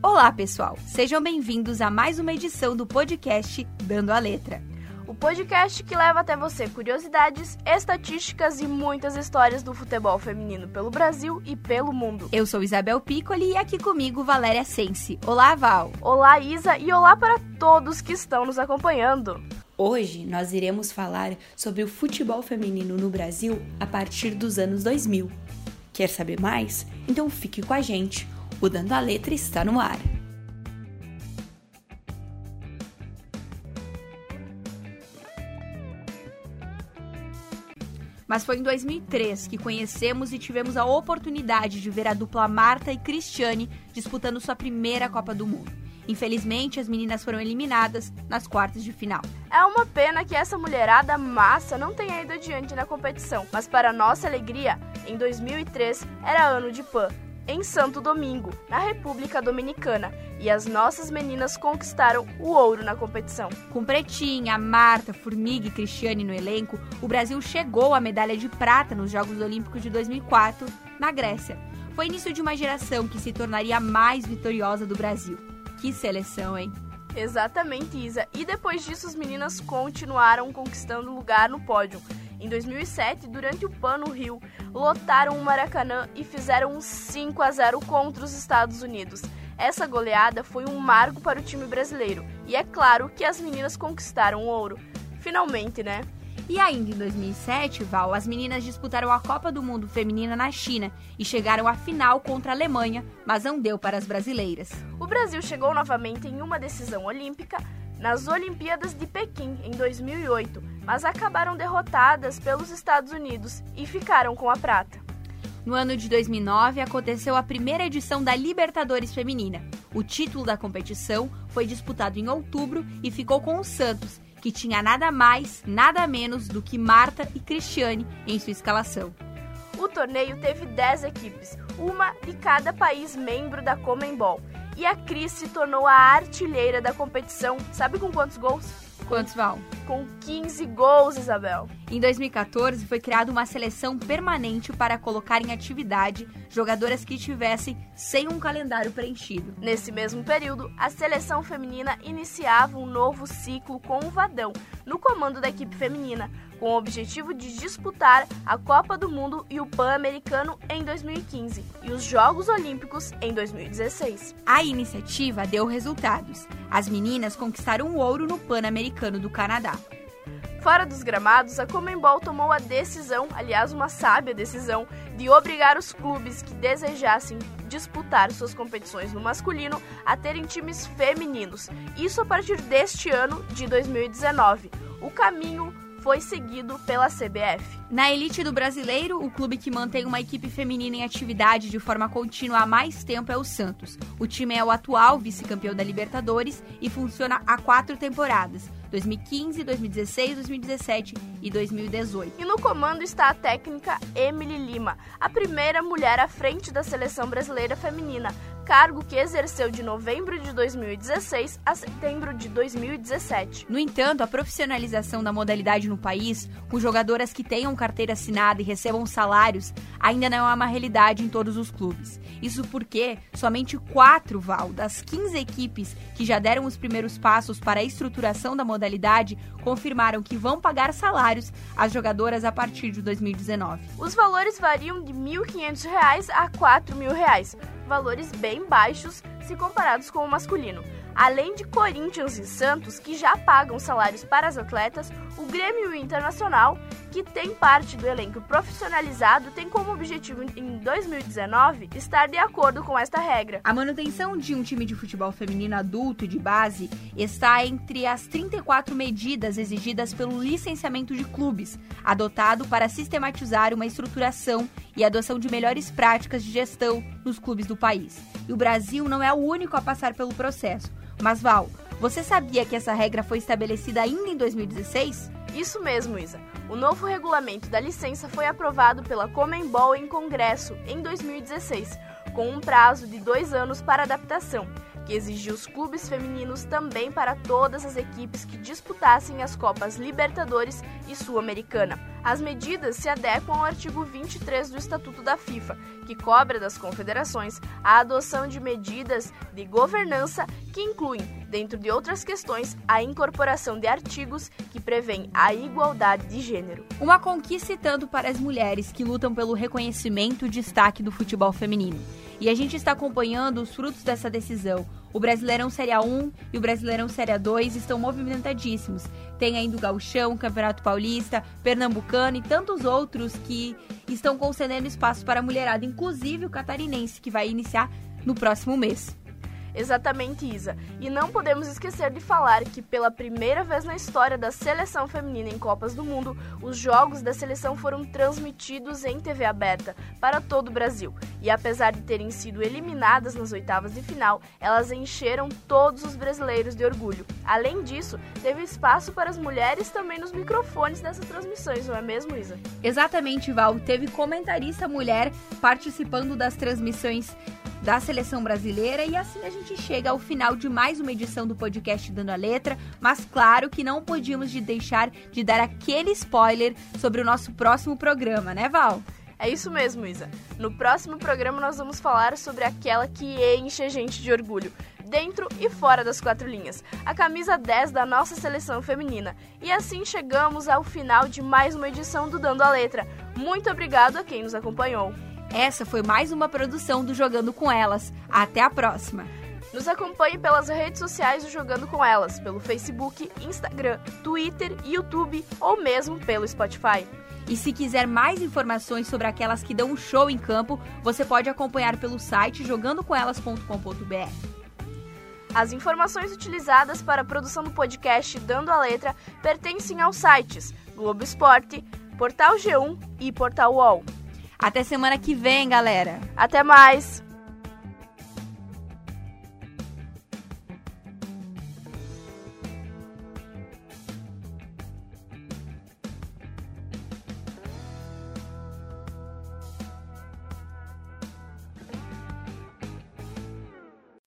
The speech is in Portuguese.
Olá, pessoal! Sejam bem-vindos a mais uma edição do podcast Dando a Letra. O podcast que leva até você curiosidades, estatísticas e muitas histórias do futebol feminino pelo Brasil e pelo mundo. Eu sou Isabel Piccoli e aqui comigo Valéria Sense. Olá, Val! Olá, Isa, e olá para todos que estão nos acompanhando. Hoje nós iremos falar sobre o futebol feminino no Brasil a partir dos anos 2000. Quer saber mais? Então fique com a gente. O Dando a Letra está no ar. Mas foi em 2003 que conhecemos e tivemos a oportunidade de ver a dupla Marta e Cristiane disputando sua primeira Copa do Mundo. Infelizmente, as meninas foram eliminadas nas quartas de final. É uma pena que essa mulherada massa não tenha ido adiante na competição, mas para nossa alegria, em 2003 era ano de PAN, em Santo Domingo, na República Dominicana, e as nossas meninas conquistaram o ouro na competição. Com Pretinha, Marta, Formiga e Cristiane no elenco, o Brasil chegou à medalha de prata nos Jogos Olímpicos de 2004, na Grécia. Foi início de uma geração que se tornaria a mais vitoriosa do Brasil. Que seleção, hein? Exatamente, Isa. E depois disso, as meninas continuaram conquistando lugar no pódio. Em 2007, durante o PAN no Rio, lotaram o Maracanã e fizeram um 5 a 0 contra os Estados Unidos. Essa goleada foi um marco para o time brasileiro e é claro que as meninas conquistaram o ouro. Finalmente, né? E ainda em 2007, Val, as meninas disputaram a Copa do Mundo Feminina na China e chegaram à final contra a Alemanha, mas não deu para as brasileiras. O Brasil chegou novamente em uma decisão olímpica nas Olimpíadas de Pequim em 2008, mas acabaram derrotadas pelos Estados Unidos e ficaram com a prata. No ano de 2009 aconteceu a primeira edição da Libertadores Feminina. O título da competição foi disputado em outubro e ficou com o Santos, que tinha nada mais, nada menos do que Marta e Cristiane em sua escalação. O torneio teve 10 equipes, uma de cada país membro da Comembol, e a Cris se tornou a artilheira da competição. Sabe com quantos gols? Quantos, Val? Com 15 gols, Isabel. Em 2014, foi criada uma seleção permanente para colocar em atividade jogadoras que estivessem sem um calendário preenchido. Nesse mesmo período, a seleção feminina iniciava um novo ciclo com o Vadão, no comando da equipe feminina, com o objetivo de disputar a Copa do Mundo e o Pan-Americano em 2015 e os Jogos Olímpicos em 2016. A iniciativa deu resultados. As meninas conquistaram o ouro no Pan-Americano do Canadá. Fora dos gramados, a Comembol tomou a decisão, aliás, uma sábia decisão, de obrigar os clubes que desejassem disputar suas competições no masculino a terem times femininos. Isso a partir deste ano de 2019. O caminho foi seguido pela CBF. Na elite do brasileiro, o clube que mantém uma equipe feminina em atividade de forma contínua há mais tempo é o Santos. O time é o atual vice-campeão da Libertadores e funciona há quatro temporadas. 2015, 2016, 2017 e 2018. E no comando está a técnica Emily Lima, a primeira mulher à frente da seleção brasileira feminina, cargo que exerceu de novembro de 2016 a setembro de 2017. No entanto, a profissionalização da modalidade no país, com jogadoras que tenham carteira assinada e recebam salários, ainda não é uma realidade em todos os clubes. Isso porque somente quatro, Val, das 15 equipes que já deram os primeiros passos para a estruturação da modalidade confirmaram que vão pagar salários às jogadoras a partir de 2019. Os valores variam de R$ 1.500 a R$ 4.000 valores bem baixos se comparados com o masculino. Além de Corinthians e Santos, que já pagam salários para as atletas, o Grêmio Internacional, que tem parte do elenco profissionalizado, tem como objetivo em 2019 estar de acordo com esta regra. A manutenção de um time de futebol feminino adulto e de base está entre as 34 medidas exigidas pelo licenciamento de clubes, adotado para sistematizar uma estruturação e adoção de melhores práticas de gestão nos clubes do país. E o Brasil não é o único a passar pelo processo. Mas Val, você sabia que essa regra foi estabelecida ainda em 2016? Isso mesmo, Isa. O novo regulamento da licença foi aprovado pela Comembol em Congresso em 2016, com um prazo de dois anos para adaptação, que exigiu os clubes femininos também para todas as equipes que disputassem as Copas Libertadores e Sul-Americana. As medidas se adequam ao artigo 23 do Estatuto da FIFA, que cobra das confederações a adoção de medidas de governança que incluem, dentro de outras questões, a incorporação de artigos que prevêem a igualdade de gênero. Uma conquista tanto para as mulheres que lutam pelo reconhecimento e destaque do futebol feminino. E a gente está acompanhando os frutos dessa decisão. O Brasileirão Série A1 e o Brasileirão Série A2 estão movimentadíssimos. Tem ainda o Gauchão, o Campeonato Paulista, Pernambucano e tantos outros que estão concedendo espaço para a mulherada, inclusive o catarinense, que vai iniciar no próximo mês. Exatamente, Isa. E não podemos esquecer de falar que, pela primeira vez na história da seleção feminina em Copas do Mundo, os jogos da seleção foram transmitidos em TV aberta para todo o Brasil. E apesar de terem sido eliminadas nas oitavas de final, elas encheram todos os brasileiros de orgulho. Além disso, teve espaço para as mulheres também nos microfones dessas transmissões, não é mesmo, Isa? Exatamente, Val. Teve comentarista mulher participando das transmissões da seleção brasileira e assim a gente chega ao final de mais uma edição do podcast Dando a Letra, mas claro que não podíamos de deixar de dar aquele spoiler sobre o nosso próximo programa, né, Val? É isso mesmo, Isa. No próximo programa nós vamos falar sobre aquela que enche a gente de orgulho, dentro e fora das quatro linhas, a camisa 10 da nossa seleção feminina. E assim chegamos ao final de mais uma edição do Dando a Letra. Muito obrigado a quem nos acompanhou. Essa foi mais uma produção do Jogando com Elas. Até a próxima! Nos acompanhe pelas redes sociais do Jogando com Elas, pelo Facebook, Instagram, Twitter, YouTube ou mesmo pelo Spotify. E se quiser mais informações sobre aquelas que dão um show em campo, você pode acompanhar pelo site jogandocomelas.com.br. As informações utilizadas para a produção do podcast Dando a Letra pertencem aos sites Globo Esporte, Portal G1 e Portal UOL. Até semana que vem, galera. Até mais!